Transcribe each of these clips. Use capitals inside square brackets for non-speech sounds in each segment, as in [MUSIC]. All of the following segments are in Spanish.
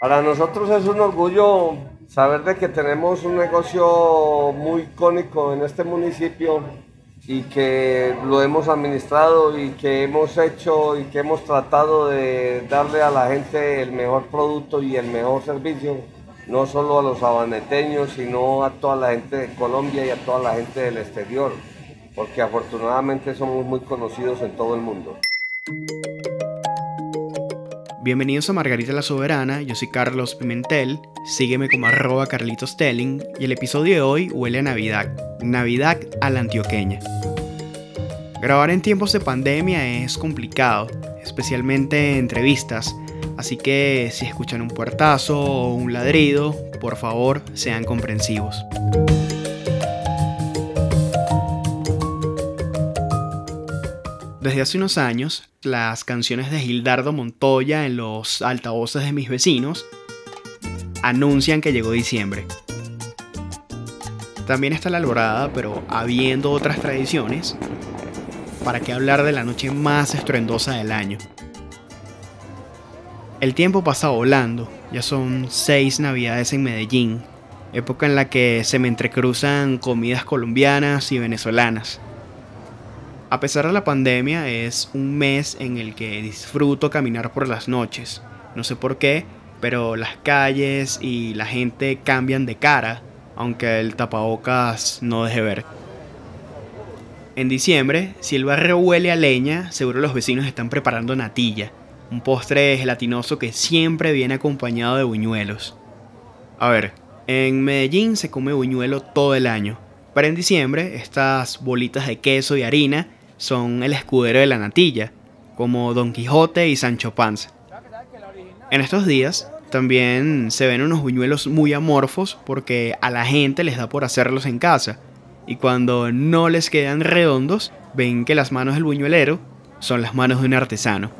Para nosotros es un orgullo saber de que tenemos un negocio muy icónico en este municipio y que lo hemos administrado y que hemos hecho y que hemos tratado de darle a la gente el mejor producto y el mejor servicio, no solo a los sabaneteños, sino a toda la gente de Colombia y a toda la gente del exterior, porque afortunadamente somos muy conocidos en todo el mundo. Bienvenidos a Margarita la Soberana, yo soy Carlos Pimentel, sígueme como arroba Carlitos Telling y el episodio de hoy huele a Navidad, Navidad a la antioqueña. Grabar en tiempos de pandemia es complicado, especialmente entrevistas, así que si escuchan un puertazo o un ladrido, por favor sean comprensivos. Desde hace unos años, las canciones de Gildardo Montoya en los altavoces de mis vecinos anuncian que llegó diciembre. También está la alborada, pero habiendo otras tradiciones, ¿para qué hablar de la noche más estruendosa del año? El tiempo pasa volando, ya son seis navidades en Medellín, época en la que se me entrecruzan comidas colombianas y venezolanas a pesar de la pandemia, es un mes en el que disfruto caminar por las noches. No sé por qué, pero las calles y la gente cambian de cara, aunque el tapabocas no deje ver. En diciembre, si el barrio huele a leña, seguro los vecinos están preparando natilla, un postre gelatinoso que siempre viene acompañado de buñuelos. A ver, en Medellín se come buñuelo todo el año, pero en diciembre estas bolitas de queso y harina son el escudero de la natilla, como Don Quijote y Sancho Panza. En estos días también se ven unos buñuelos muy amorfos porque a la gente les da por hacerlos en casa, y cuando no les quedan redondos, ven que las manos del buñuelero son las manos de un artesano.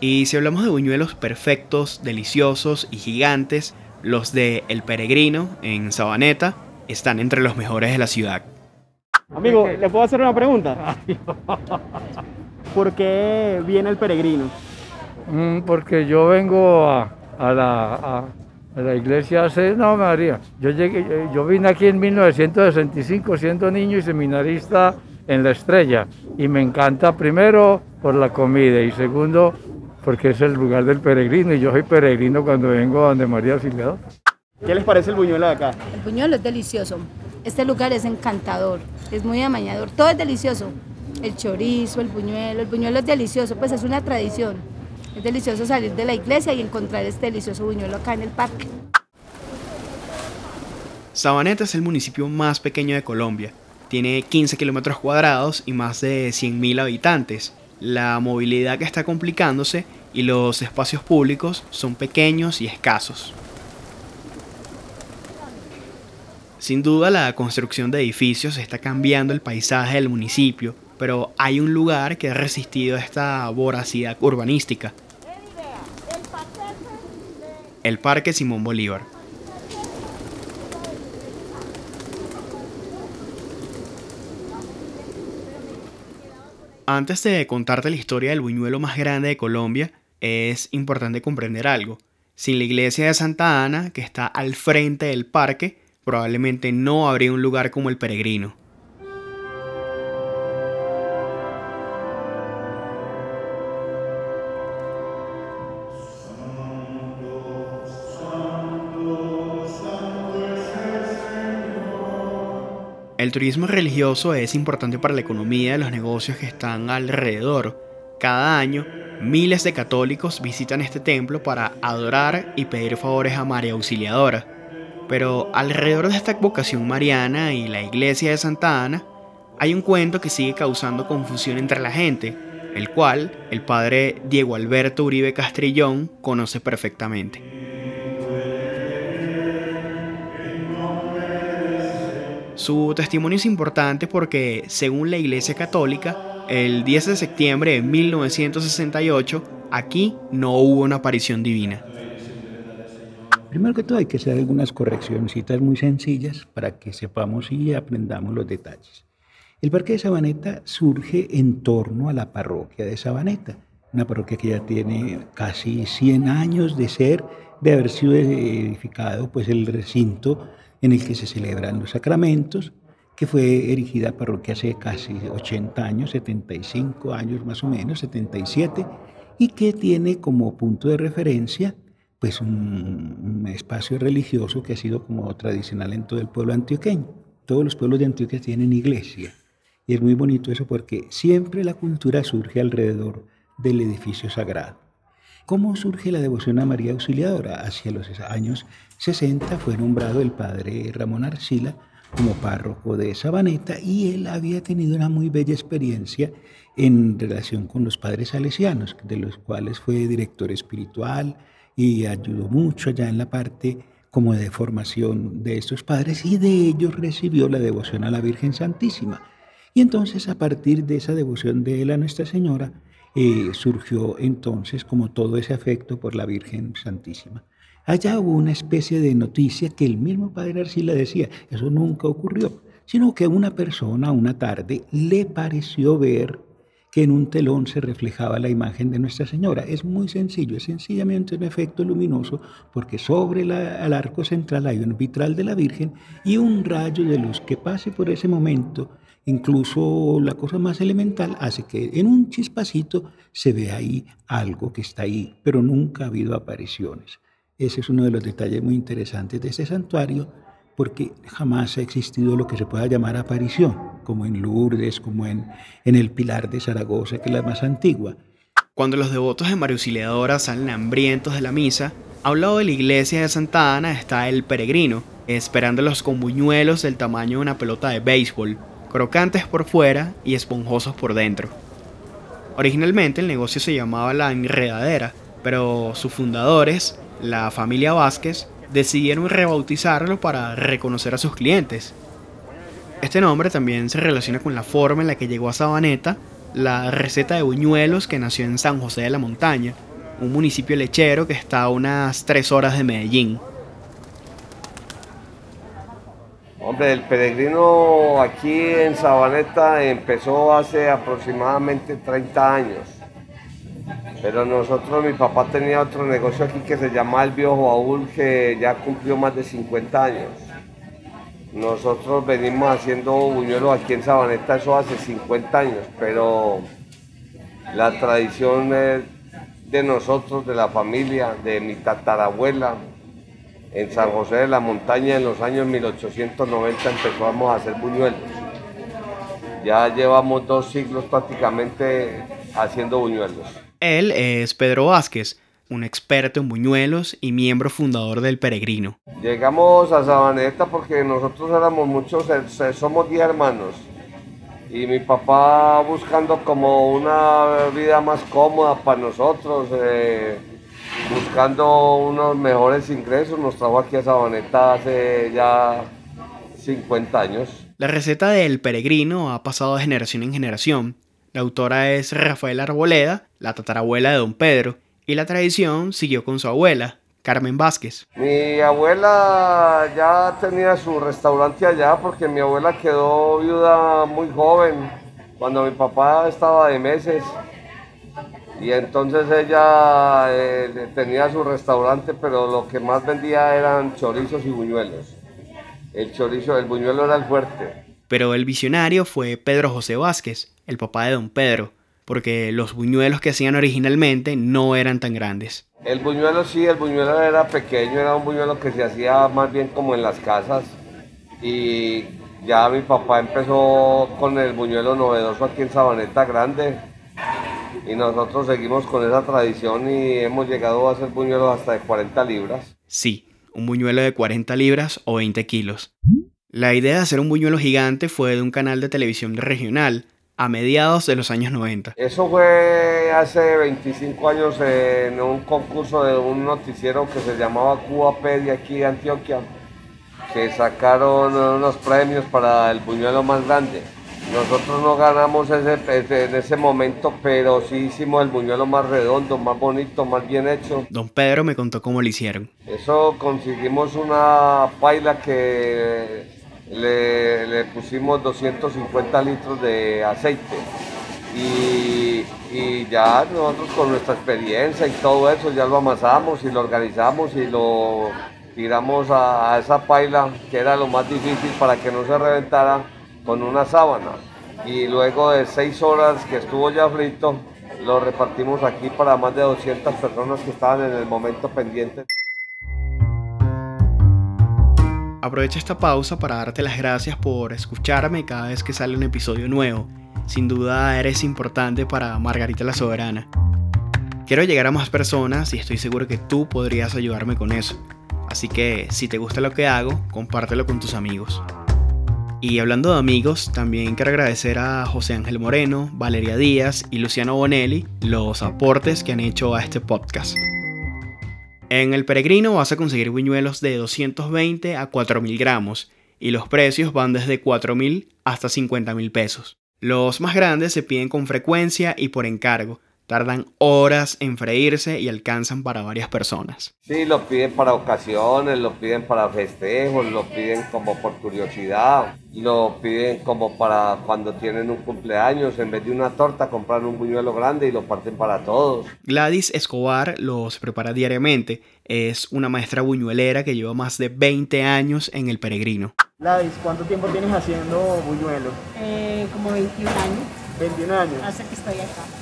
Y si hablamos de buñuelos perfectos, deliciosos y gigantes, los de El Peregrino en Sabaneta están entre los mejores de la ciudad. Amigo, ¿le puedo hacer una pregunta? [LAUGHS] ¿Por qué viene el peregrino? Mm, porque yo vengo a, la, la, iglesia hace, no María, yo, llegué, yo vine aquí en 1965 siendo niño y seminarista en La Estrella y me encanta primero por la comida y segundo porque es el lugar del peregrino y yo soy peregrino cuando vengo a donde María Auxiliador. ¿Qué les parece el buñuelo de acá? El buñuelo es delicioso. Este lugar es encantador, es muy amañador, todo es delicioso. El chorizo, el buñuelo, el buñuelo es delicioso, pues es una tradición. Es delicioso salir de la iglesia y encontrar este delicioso buñuelo acá en el parque. Sabaneta es el municipio más pequeño de Colombia. Tiene 15 kilómetros cuadrados y más de 100.000 habitantes. La movilidad está complicándose y los espacios públicos son pequeños y escasos. Sin duda la construcción de edificios está cambiando el paisaje del municipio, pero hay un lugar que ha resistido esta voracidad urbanística. El Parque Simón Bolívar. Antes de contarte la historia del buñuelo más grande de Colombia, es importante comprender algo. Sin la iglesia de Santa Ana, que está al frente del parque, probablemente no habría un lugar como el peregrino. El turismo religioso es importante para la economía de los negocios que están alrededor. Cada año, miles de católicos visitan este templo para adorar y pedir favores a María Auxiliadora. Pero alrededor de esta vocación mariana y la iglesia de Santa Ana, hay un cuento que sigue causando confusión entre la gente, el cual el padre Diego Alberto Uribe Castrillón conoce perfectamente. Su testimonio es importante porque, según la Iglesia Católica, el 10 de septiembre de 1968, aquí no hubo una aparición divina. Primero que todo hay que hacer algunas correcciones muy sencillas para que sepamos y aprendamos los detalles. El Parque de Sabaneta surge en torno a la parroquia de Sabaneta, una parroquia que ya tiene casi 100 años de ser de haber sido edificado pues, el recinto en el que se celebran los sacramentos, que fue erigida parroquia hace casi 80 años, 75 años más o menos, 77, y que tiene como punto de referencia pues un, espacio religioso que ha sido como tradicional en todo el pueblo antioqueño. Todos los pueblos de Antioquia tienen iglesia y es muy bonito eso porque siempre la cultura surge alrededor del edificio sagrado. ¿Cómo surge la devoción a María Auxiliadora? Hacia los años 60 fue nombrado el padre Ramón Arcila como párroco de Sabaneta y él había tenido una muy bella experiencia en relación con los padres salesianos, de los cuales fue director espiritual y ayudó mucho allá en la parte como de formación de estos padres y de ellos recibió la devoción a la Virgen Santísima. Y entonces a partir de esa devoción de él a Nuestra Señora eh, surgió entonces como todo ese afecto por la Virgen Santísima. Allá hubo una especie de noticia que el mismo padre Arcila decía, eso nunca ocurrió, sino que una persona una tarde le pareció ver que en un telón se reflejaba la imagen de Nuestra Señora. Es muy sencillo, es sencillamente un efecto luminoso porque sobre el arco central hay un vitral de la Virgen y un rayo de luz que pase por ese momento, incluso la cosa más elemental, hace que en un chispacito se vea ahí algo que está ahí, pero nunca ha habido apariciones. Ese es uno de los detalles muy interesantes de este santuario, porque jamás ha existido lo que se pueda llamar aparición, como en Lourdes, como en, el Pilar de Zaragoza, que es la más antigua. Cuando los devotos de María Auxiliadora salen hambrientos de la misa, a un lado de la iglesia de Santa Ana está el peregrino, esperándolos con buñuelos del tamaño de una pelota de béisbol, crocantes por fuera y esponjosos por dentro. Originalmente el negocio se llamaba La Enredadera, pero sus fundadores, la familia Vázquez decidieron rebautizarlo para reconocer a sus clientes. Este nombre también se relaciona con la forma en la que llegó a Sabaneta la receta de buñuelos que nació en San José de la Montaña, un municipio lechero que está a unas 3 horas de Medellín. Hombre, el peregrino aquí en Sabaneta empezó hace aproximadamente 30 años. Pero nosotros, mi papá tenía otro negocio aquí que se llama El Viejo Baúl, que ya cumplió más de 50 años. Nosotros venimos haciendo buñuelos aquí en Sabaneta, eso hace 50 años, pero la tradición de nosotros, de la familia, de mi tatarabuela, en San José de la Montaña en los años 1890 empezamos a hacer buñuelos. Ya llevamos dos siglos prácticamente haciendo buñuelos. Él es Pedro Vázquez, un experto en buñuelos y miembro fundador del Peregrino. Llegamos a Sabaneta porque nosotros éramos muchos, somos 10 hermanos. Y mi papá buscando como una vida más cómoda para nosotros, eh, buscando unos mejores ingresos, nos trajo aquí a Sabaneta hace ya 50 años. La receta del peregrino ha pasado de generación en generación la autora es Rafael Arboleda, la tatarabuela de don Pedro, y la tradición siguió con su abuela, Carmen Vázquez. Mi abuela ya tenía su restaurante allá porque mi abuela quedó viuda muy joven cuando mi papá estaba de meses. Y entonces ella eh, tenía su restaurante, pero lo que más vendía eran chorizos y buñuelos. El chorizo, el buñuelo era el fuerte. Pero el visionario fue Pedro José Vázquez, el papá de don Pedro, porque los buñuelos que hacían originalmente no eran tan grandes. El buñuelo sí, el buñuelo era pequeño, era un buñuelo que se hacía más bien como en las casas y ya mi papá empezó con el buñuelo novedoso aquí en Sabaneta Grande y nosotros seguimos con esa tradición y hemos llegado a hacer buñuelos hasta de 40 libras. Sí, un buñuelo de 40 libras o 20 kilos. La idea de hacer un buñuelo gigante fue de un canal de televisión regional a mediados de los años 90. Eso fue hace 25 años en un concurso de un noticiero que se llamaba Cubapedia aquí de Antioquia, que sacaron unos premios para el buñuelo más grande. Nosotros no ganamos ese, en ese momento, pero sí hicimos el buñuelo más redondo, más bonito, más bien hecho. Don Pedro me contó cómo lo hicieron. Eso conseguimos una paila que le, pusimos 250 litros de aceite y ya nosotros con nuestra experiencia y todo eso ya lo amasamos y lo organizamos y lo tiramos a, a esa paila que era lo más difícil para que no se reventara con una sábana y luego de seis horas que estuvo ya frito lo repartimos aquí para más de 200 personas que estaban en el momento pendiente. Aprovecho esta pausa para darte las gracias por escucharme cada vez que sale un episodio nuevo. Sin duda eres importante para Margarita la Soberana. Quiero llegar a más personas y estoy seguro que tú podrías ayudarme con eso. Así que si te gusta lo que hago, compártelo con tus amigos. Y hablando de amigos, también quiero agradecer a José Ángel Moreno, Valeria Díaz y Luciano Bonelli los aportes que han hecho a este podcast. En el peregrino vas a conseguir buñuelos de 220 a 4000 gramos y los precios van desde 4000 hasta 50 pesos. Los más grandes se piden con frecuencia y por encargo, Tardan horas en freírse y alcanzan para varias personas. Sí, lo piden para ocasiones, lo piden para festejos, lo piden como por curiosidad, lo piden como para cuando tienen un cumpleaños, en vez de una torta compran un buñuelo grande y lo parten para todos. Gladys Escobar los prepara diariamente, es una maestra buñuelera que lleva más de 20 años en el peregrino. Gladys, ¿cuánto tiempo tienes haciendo buñuelos? Eh, como 21 años, 21 años. hace que estoy acá.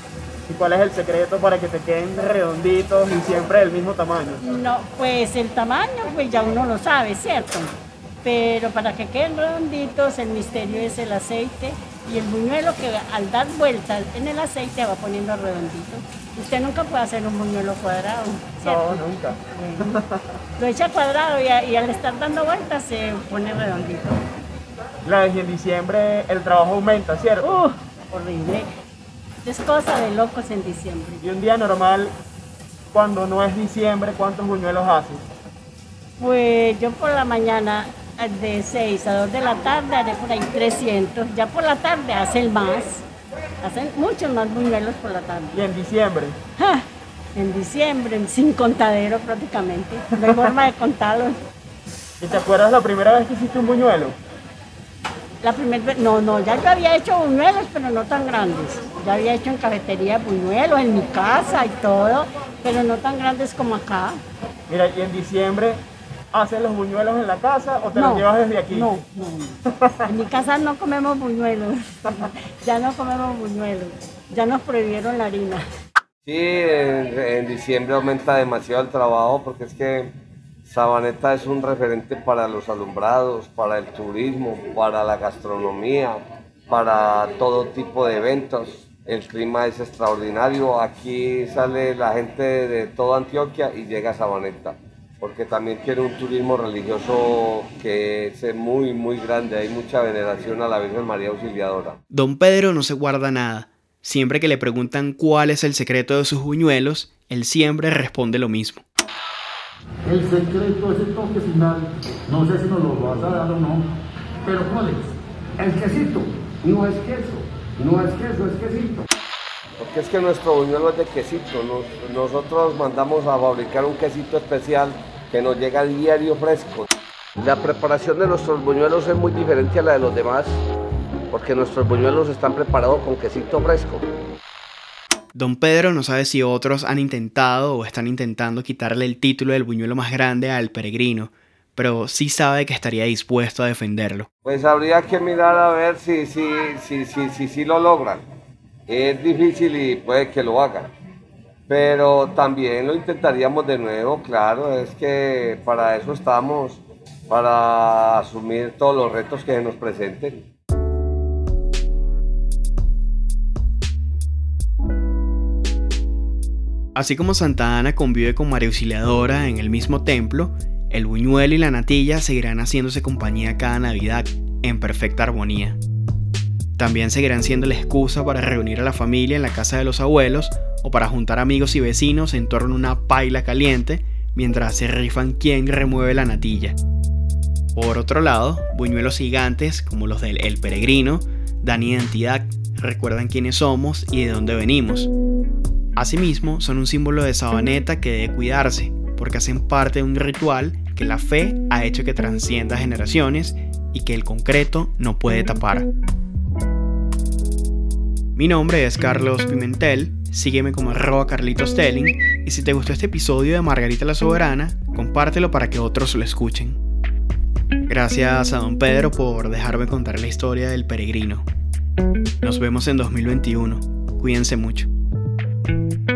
¿Y cuál es el secreto para que te queden redonditos y siempre del mismo tamaño? No, pues el tamaño, pues ya uno lo sabe, ¿cierto? Pero para que queden redonditos, el misterio es el aceite y el buñuelo que al dar vueltas en el aceite va poniendo redondito. Usted nunca puede hacer un buñuelo cuadrado, ¿cierto? No, nunca. Bueno, lo echa cuadrado y, a- y al estar dando vueltas se pone redondito. Gladys, y en diciembre el trabajo aumenta, ¿cierto? ¡Uh! Horrible. Es cosa de locos en diciembre. Y un día normal, cuando no es diciembre, ¿cuántos buñuelos haces? Pues yo por la mañana de 6 a 2 de la tarde haré por ahí 300. Ya por la tarde hacen más. Hacen muchos más buñuelos por la tarde. Y en diciembre, ¡Ja! En diciembre, sin contadero prácticamente. No hay forma de contarlos. ¿y te acuerdas la primera vez que hiciste un buñuelo? La primera vez, no, no, ya yo había hecho buñuelos, pero no tan grandes. Ya había hecho en cafetería buñuelos, en mi casa y todo, pero no tan grandes como acá. Mira, y en diciembre, ¿haces los buñuelos en la casa o te los llevas desde aquí? No, no, no. En mi casa no comemos buñuelos. [LAUGHS] ya no comemos buñuelos. Ya nos prohibieron la harina. Sí, en, en diciembre aumenta demasiado el trabajo porque es que Sabaneta es un referente para los alumbrados, para el turismo, para la gastronomía, para todo tipo de eventos. El clima es extraordinario. Aquí sale la gente de toda Antioquia y llega a Sabaneta porque también tiene un turismo religioso que es muy, muy grande. Hay mucha veneración a la Virgen María Auxiliadora. Don Pedro no se guarda nada. Siempre que le preguntan cuál es el secreto de sus buñuelos, él siempre responde lo mismo. El secreto es el toque final. No sé si nos lo vas a dar o no. Pero ¿cuál es? El quesito. No es queso. No es queso, es quesito. Porque es que nuestro buñuelo es de quesito. Nos- nosotros mandamos a fabricar un quesito especial que nos llega a diario fresco. La preparación de nuestros buñuelos es muy diferente a la de los demás, porque nuestros buñuelos están preparados con quesito fresco. Don Pedro no sabe si otros han intentado o están intentando quitarle el título del buñuelo más grande al peregrino, pero sí sabe que estaría dispuesto a defenderlo. Pues habría que mirar a ver si si, si, si, si, si lo logran. Es difícil y puede que lo hagan. Pero también lo intentaríamos de nuevo, claro, es que para eso estamos, para asumir todos los retos que se nos presenten. Así como Santa Ana convive con María Auxiliadora en el mismo templo, el buñuelo y la natilla seguirán haciéndose compañía cada Navidad, en perfecta armonía. También seguirán siendo la excusa para reunir a la familia en la casa de los abuelos o para juntar amigos y vecinos en torno a una paila caliente mientras se rifan quién remueve la natilla. Por otro lado, buñuelos gigantes como los del El Peregrino dan identidad, recuerdan quiénes somos y de dónde venimos. Asimismo, son un símbolo de sabaneta que debe cuidarse, porque hacen parte de un ritual que la fe ha hecho que trascienda generaciones y que el concreto no puede tapar. Mi nombre es Carlos Pimentel, sígueme como Carlitos Telling y si te gustó este episodio de Margarita la Soberana, compártelo para que otros lo escuchen. Gracias a don Pedro por dejarme contar la historia del peregrino. Nos vemos en 2021. Cuídense mucho. Thank you.